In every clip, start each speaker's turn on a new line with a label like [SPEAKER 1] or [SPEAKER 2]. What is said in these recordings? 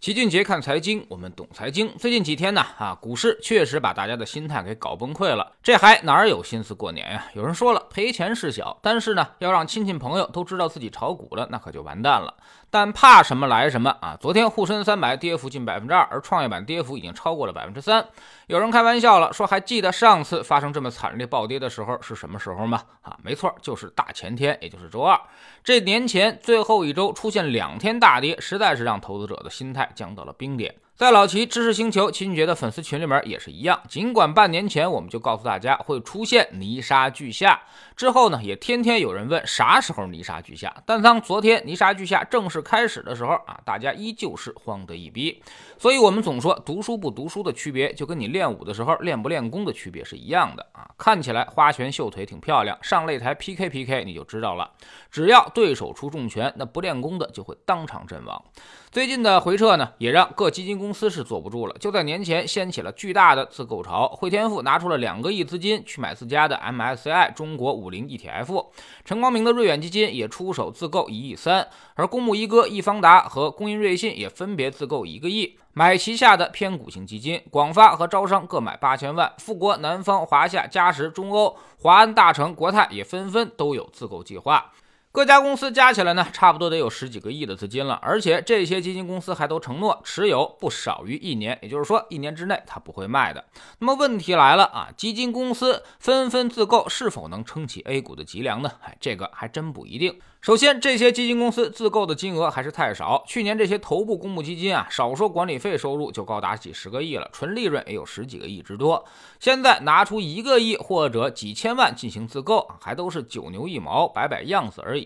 [SPEAKER 1] 齐俊杰看财经，我们懂财经。最近几天呢，啊，股市确实把大家的心态给搞崩溃了。这还哪有心思过年呀？有人说了，赔钱事小，但是呢，要让亲戚朋友都知道自己炒股了，那可就完蛋了。但怕什么来什么啊！昨天沪深三百跌幅近百分之二，而创业板跌幅已经超过了百分之三。有人开玩笑了，说还记得上次发生这么惨烈暴跌的时候是什么时候吗？啊，没错，就是大前天，也就是周二。这年前最后一周出现两天大跌，实在是让投资者的心态降到了冰点。在老齐知识星球齐俊杰的粉丝群里面也是一样，尽管半年前我们就告诉大家会出现泥沙俱下，之后呢也天天有人问啥时候泥沙俱下，但当昨天泥沙俱下正式开始的时候啊，大家依旧是慌得一逼。所以我们总说读书不读书的区别，就跟你练武的时候练不练功的区别是一样的啊。看起来花拳绣腿挺漂亮，上擂台 PK PK 你就知道了，只要对手出重拳，那不练功的就会当场阵亡。最近的回撤呢，也让各基金公司是坐不住了。就在年前掀起了巨大的自购潮，汇添富拿出了两个亿资金去买自家的 MSCI 中国五零 ETF，陈光明的瑞远基金也出手自购一亿三，而公募一哥易方达和工银瑞信也分别自购一个亿，买旗下的偏股型基金。广发和招商各买八千万，富国、南方、华夏、嘉实、中欧、华安、大成、国泰也纷纷都有自购计划。各家公司加起来呢，差不多得有十几个亿的资金了，而且这些基金公司还都承诺持有不少于一年，也就是说一年之内它不会卖的。那么问题来了啊，基金公司纷纷自购，是否能撑起 A 股的脊梁呢？哎，这个还真不一定。首先，这些基金公司自购的金额还是太少。去年这些头部公募基金啊，少说管理费收入就高达几十个亿了，纯利润也有十几个亿之多。现在拿出一个亿或者几千万进行自购，还都是九牛一毛，摆摆样子而已。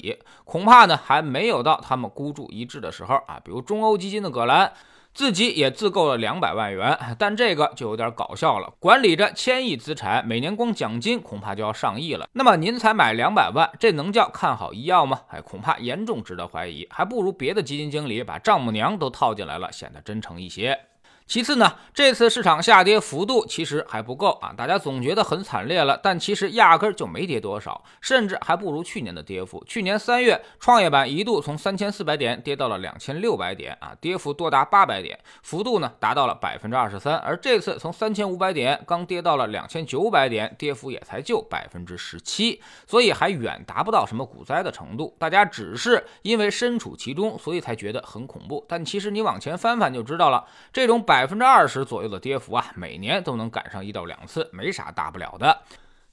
[SPEAKER 1] 恐怕呢，还没有到他们孤注一掷的时候啊。比如中欧基金的葛兰。自己也自购了两百万元，但这个就有点搞笑了。管理着千亿资产，每年光奖金恐怕就要上亿了。那么您才买两百万，这能叫看好医药吗？哎，恐怕严重值得怀疑，还不如别的基金经理把丈母娘都套进来了，显得真诚一些。其次呢，这次市场下跌幅度其实还不够啊，大家总觉得很惨烈了，但其实压根就没跌多少，甚至还不如去年的跌幅。去年三月，创业板一度从三千四百点跌到了两千六百点啊，跌幅多达八百点，幅度呢达到了百分之二十三。而这次从三千五百点刚跌到了两千九百点，跌幅也才就百分之十七，所以还远达不到什么股灾的程度。大家只是因为身处其中，所以才觉得很恐怖。但其实你往前翻翻就知道了，这种百。百分之二十左右的跌幅啊，每年都能赶上一到两次，没啥大不了的。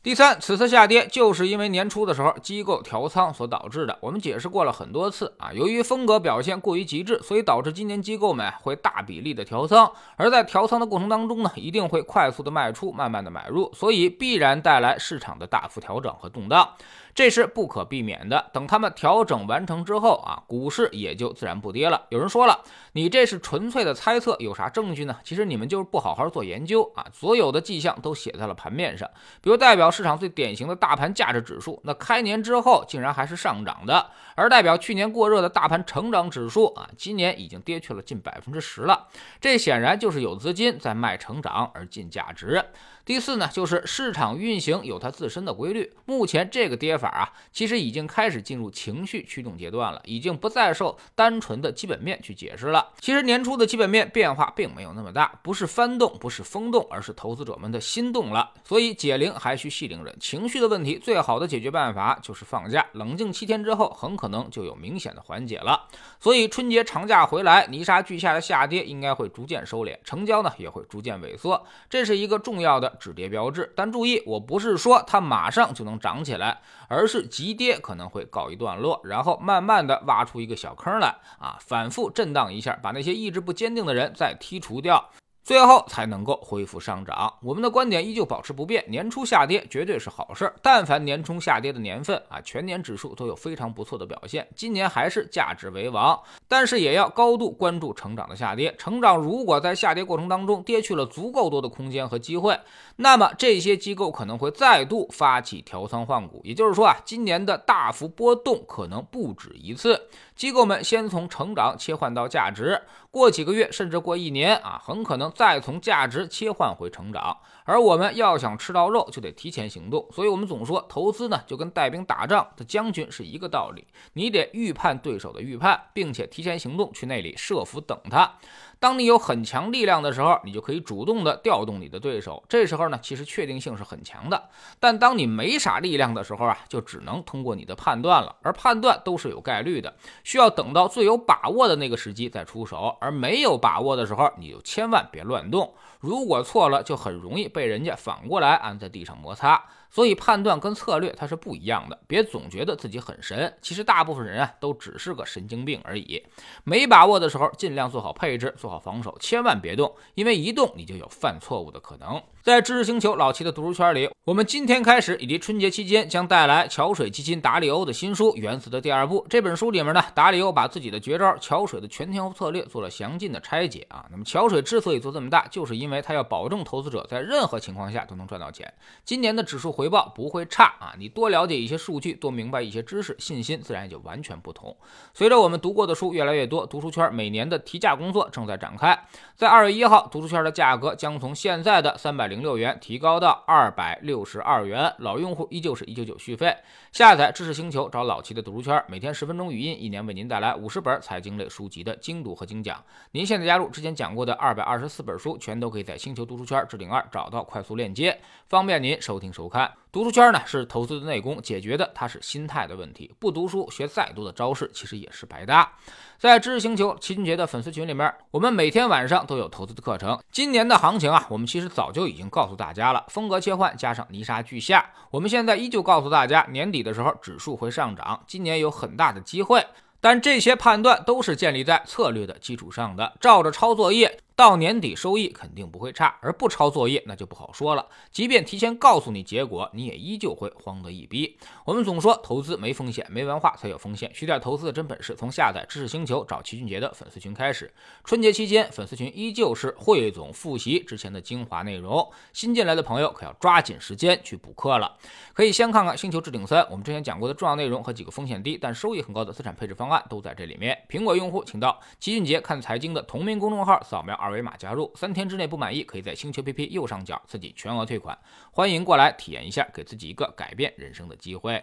[SPEAKER 1] 第三，此次下跌就是因为年初的时候机构调仓所导致的。我们解释过了很多次啊，由于风格表现过于极致，所以导致今年机构们会大比例的调仓，而在调仓的过程当中呢，一定会快速的卖出，慢慢的买入，所以必然带来市场的大幅调整和动荡。这是不可避免的。等他们调整完成之后啊，股市也就自然不跌了。有人说了，你这是纯粹的猜测，有啥证据呢？其实你们就是不好好做研究啊。所有的迹象都写在了盘面上，比如代表市场最典型的大盘价值指数，那开年之后竟然还是上涨的；而代表去年过热的大盘成长指数啊，今年已经跌去了近百分之十了。这显然就是有资金在卖成长而进价值。第四呢，就是市场运行有它自身的规律。目前这个跌法啊，其实已经开始进入情绪驱动阶段了，已经不再受单纯的基本面去解释了。其实年初的基本面变化并没有那么大，不是翻动，不是风动，而是投资者们的心动了。所以解铃还需系铃人，情绪的问题最好的解决办法就是放假，冷静七天之后，很可能就有明显的缓解了。所以春节长假回来，泥沙俱下的下跌应该会逐渐收敛，成交呢也会逐渐萎缩，这是一个重要的。止跌标志，但注意，我不是说它马上就能涨起来，而是急跌可能会告一段落，然后慢慢的挖出一个小坑来啊，反复震荡一下，把那些意志不坚定的人再剔除掉。最后才能够恢复上涨。我们的观点依旧保持不变，年初下跌绝对是好事儿。但凡年初下跌的年份啊，全年指数都有非常不错的表现。今年还是价值为王，但是也要高度关注成长的下跌。成长如果在下跌过程当中跌去了足够多的空间和机会，那么这些机构可能会再度发起调仓换股。也就是说啊，今年的大幅波动可能不止一次。机构们先从成长切换到价值，过几个月甚至过一年啊，很可能再从价值切换回成长。而我们要想吃到肉，就得提前行动。所以，我们总说投资呢，就跟带兵打仗的将军是一个道理。你得预判对手的预判，并且提前行动，去那里设伏等他。当你有很强力量的时候，你就可以主动的调动你的对手。这时候呢，其实确定性是很强的。但当你没啥力量的时候啊，就只能通过你的判断了。而判断都是有概率的，需要等到最有把握的那个时机再出手。而没有把握的时候，你就千万别乱动。如果错了，就很容易被被人家反过来按在地上摩擦。所以判断跟策略它是不一样的，别总觉得自己很神，其实大部分人啊都只是个神经病而已。没把握的时候，尽量做好配置，做好防守，千万别动，因为一动你就有犯错误的可能。在知识星球老齐的读书圈里，我们今天开始以及春节期间将带来桥水基金达里欧的新书《原子》的第二部。这本书里面呢，达里欧把自己的绝招桥水的全天候策略做了详尽的拆解啊。那么桥水之所以做这么大，就是因为他要保证投资者在任任何情况下都能赚到钱。今年的指数回报不会差啊！你多了解一些数据，多明白一些知识，信心自然也就完全不同。随着我们读过的书越来越多，读书圈每年的提价工作正在展开。在二月一号，读书圈的价格将从现在的三百零六元提高到二百六十二元，老用户依旧是一九九续费。下载知识星球，找老齐的读书圈，每天十分钟语音，一年为您带来五十本财经类书籍的精读和精讲。您现在加入之前讲过的二百二十四本书，全都可以在星球读书圈置顶二找到快速链接，方便您收听收看。读书圈呢是投资的内功，解决的它是心态的问题。不读书学再多的招式，其实也是白搭。在知识星球齐俊杰的粉丝群里面，我们每天晚上都有投资的课程。今年的行情啊，我们其实早就已经告诉大家了，风格切换加上泥沙俱下。我们现在依旧告诉大家，年底的时候指数会上涨，今年有很大的机会。但这些判断都是建立在策略的基础上的，照着抄作业。到年底收益肯定不会差，而不抄作业那就不好说了。即便提前告诉你结果，你也依旧会慌得一逼。我们总说投资没风险，没文化才有风险。学点投资的真本事，从下载知识星球找齐俊杰的粉丝群开始。春节期间，粉丝群依旧是汇总复习之前的精华内容。新进来的朋友可要抓紧时间去补课了。可以先看看星球置顶三，我们之前讲过的重要内容和几个风险低但收益很高的资产配置方案都在这里面。苹果用户请到齐俊杰看财经的同名公众号，扫描二。二维码加入，三天之内不满意，可以在星球 PP 右上角自己全额退款。欢迎过来体验一下，给自己一个改变人生的机会。